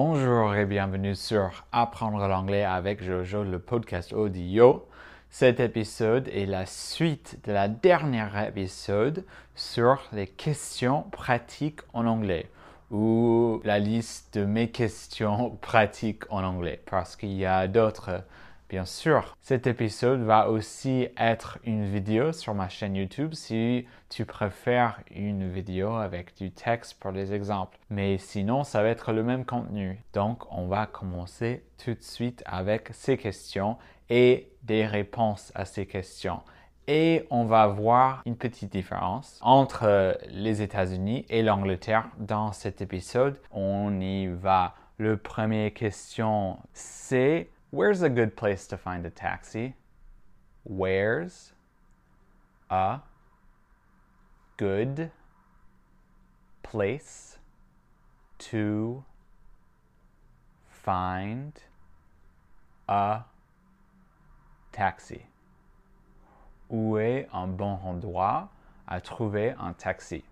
Bonjour et bienvenue sur Apprendre l'anglais avec Jojo, le podcast audio. Cet épisode est la suite de la dernière épisode sur les questions pratiques en anglais ou la liste de mes questions pratiques en anglais parce qu'il y a d'autres Bien sûr, cet épisode va aussi être une vidéo sur ma chaîne YouTube si tu préfères une vidéo avec du texte pour les exemples. Mais sinon, ça va être le même contenu. Donc, on va commencer tout de suite avec ces questions et des réponses à ces questions. Et on va voir une petite différence entre les États-Unis et l'Angleterre dans cet épisode. On y va. Le premier question, c'est Where's a good place to find a taxi? Where's a good place to find a taxi? Où est un bon endroit à trouver un taxi?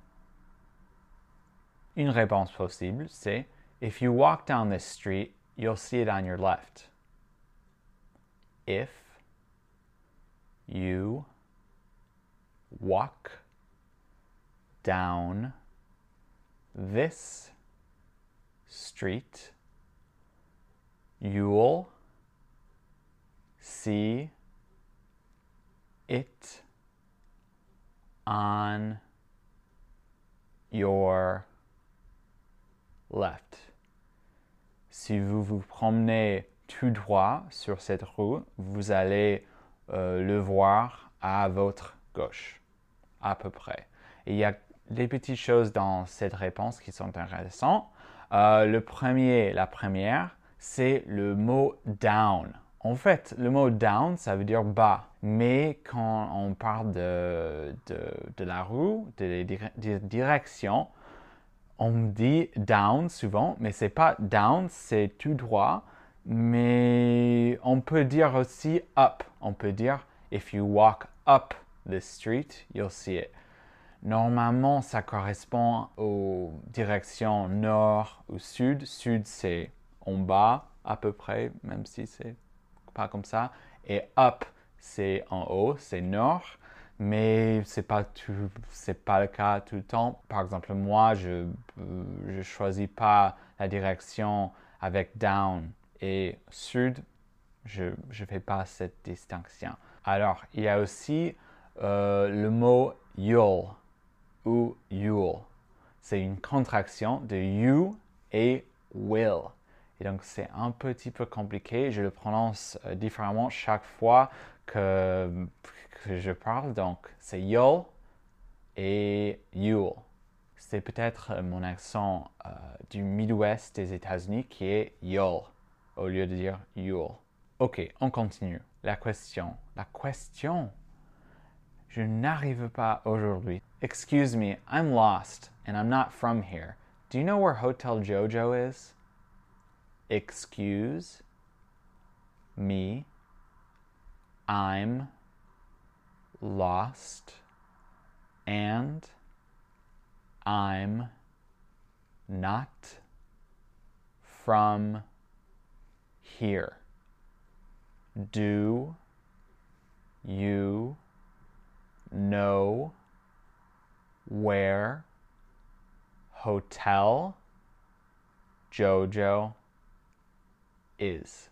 Une réponse possible, c'est If you walk down this street, you'll see it on your left if you walk down this street, you'll see it on your left. Si vous vous promenez tout droit sur cette rue, vous allez euh, le voir à votre gauche, à peu près. il y a des petites choses dans cette réponse qui sont intéressantes. Euh, le premier, la première, c'est le mot down. En fait, le mot down, ça veut dire bas. Mais quand on parle de, de, la rue, des de directions, on dit down souvent, mais c'est pas down, c'est tout droit mais on peut dire aussi up. On peut dire if you walk up the street, you'll see it. Normalement, ça correspond aux directions nord ou sud. Sud, c'est en bas à peu près, même si c'est pas comme ça. Et up, c'est en haut, c'est nord. Mais c'est pas c'est pas le cas tout le temps. Par exemple, moi, je je choisis pas la direction avec down et sud, je ne fais pas cette distinction. Alors, il y a aussi euh, le mot you'll ou you'll. C'est une contraction de you et will. Et donc, c'est un petit peu compliqué. Je le prononce euh, différemment chaque fois que, que je parle. Donc, c'est you'll et you'll. C'est peut-être mon accent euh, du Midwest des États-Unis qui est you'll au lieu de dire you'll. Ok, on continue. La question. La question. Je n'arrive pas aujourd'hui. Excuse me, I'm lost and I'm not from here. Do you know where Hotel Jojo is? Excuse me, I'm lost and I'm not from here. Do you know where Hotel Jojo is?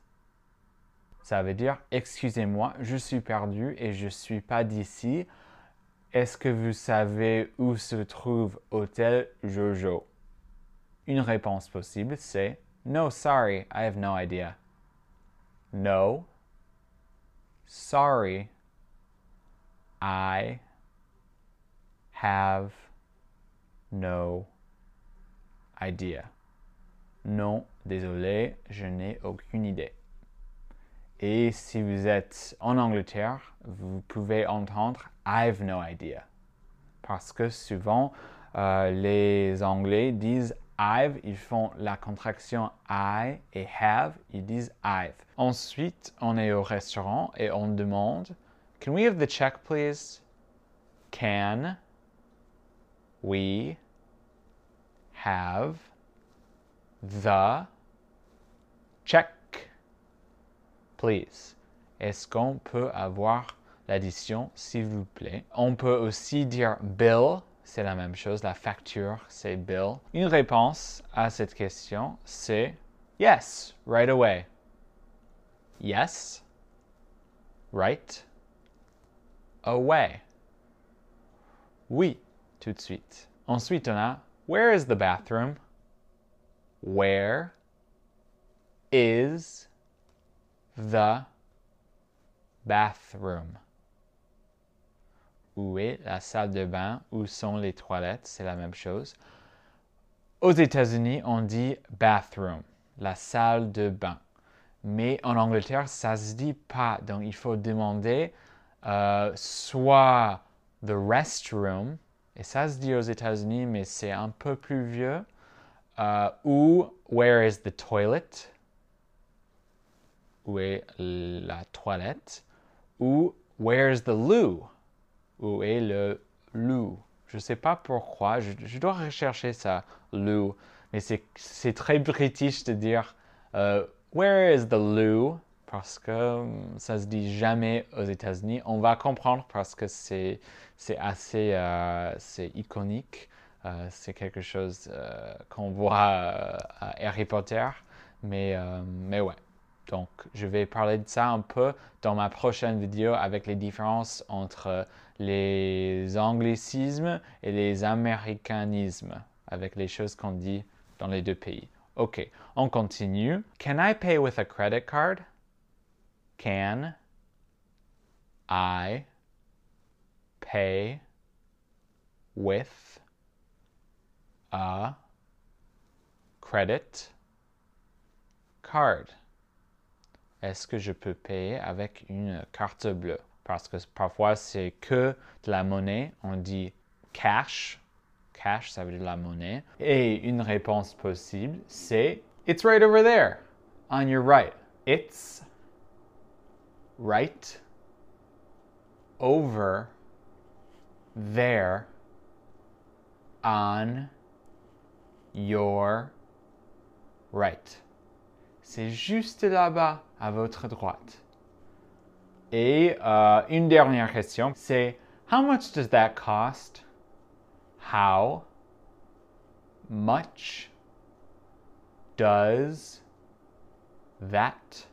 Ça veut dire, excusez-moi, je suis perdu et je suis pas d'ici. Est-ce que vous savez où se trouve Hôtel Jojo? Une réponse possible, c'est No, sorry, I have no idea. No. Sorry. I have no idea. Non, désolé, je n'ai aucune idée. Et si vous êtes en Angleterre, vous pouvez entendre I've no idea. Parce que souvent, euh, les Anglais disent I've, ils font la contraction I et have, ils disent I've. Ensuite, on est au restaurant et on demande Can we have the check, please? Can we have the Check, please? Est-ce qu'on peut avoir l'addition, s'il vous plaît? On peut aussi dire bill, c'est la même chose. La facture, c'est bill. Une réponse à cette question, c'est yes, right away. Yes, right away. Oui, tout de suite. Ensuite, on a Where is the bathroom? Where is the bathroom? Où est la salle de bain? Où sont les toilettes? C'est la même chose. Aux États-Unis, on dit bathroom, la salle de bain. Mais en Angleterre, ça se dit pas. Donc, il faut demander euh, soit the restroom, et ça se dit aux États-Unis, mais c'est un peu plus vieux, euh, ou where is the toilet, où est la toilette, ou where is the loo, où est le loo. Je ne sais pas pourquoi, je, dois rechercher ça, loo, mais c'est très british de dire euh, where is the loo parce que hum, ça se dit jamais aux États-Unis. On va comprendre parce que c'est assez euh, iconique. Euh, c'est quelque chose euh, qu'on voit à Harry Potter. Mais, mais ouais. Donc, je vais parler de ça un peu dans ma prochaine vidéo avec les différences entre les anglicismes et les américanismes, avec les choses qu'on dit dans les deux pays. OK, on continue. Can I pay with a credit card? Can I pay with a credit card? Est-ce que je peux payer avec une carte bleue? Parce que parfois c'est que de la monnaie, on dit cash. Cash, ça veut dire la monnaie. Et une réponse possible, c'est It's right over there, on your right. It's right over there on your right. C'est juste là-bas à votre droite. Et euh, une dernière question, c'est How much does that cost? How much does that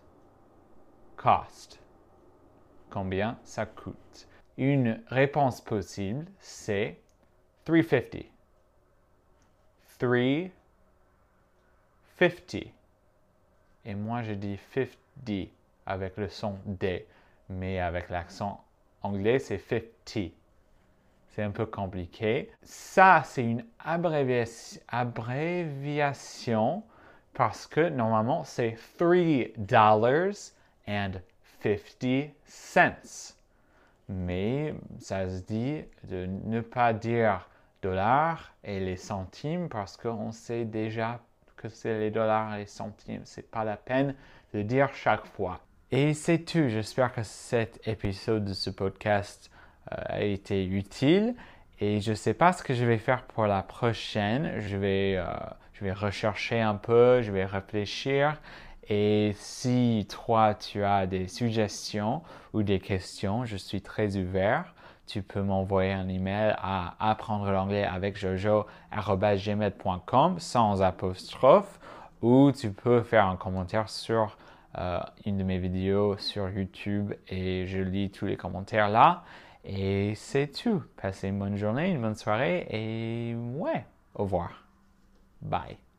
cost? combien ça coûte? Une réponse possible, c'est 350. 350. Et moi, je dis 50 avec le son D, mais avec l'accent anglais, c'est 50. C'est un peu compliqué. Ça, c'est une abréviation parce que normalement, c'est 3 dollars and 50 cents. Mais ça se dit de ne pas dire dollars et les centimes parce qu'on sait déjà que c'est les dollars et les centimes. C'est pas la peine de dire chaque fois. Et c'est tout. J'espère que cet épisode de ce podcast euh, a été utile. Et je ne sais pas ce que je vais faire pour la prochaine. Je vais, euh, je vais rechercher un peu, je vais réfléchir et si toi, tu as des suggestions ou des questions, je suis très ouvert. Tu peux m'envoyer un email à apprendre l'anglais avec jojo.gmail.com sans apostrophe ou tu peux faire un commentaire sur euh, une de mes vidéos sur YouTube et je lis tous les commentaires là. Et c'est tout. Passez une bonne journée, une bonne soirée et ouais, au revoir. Bye.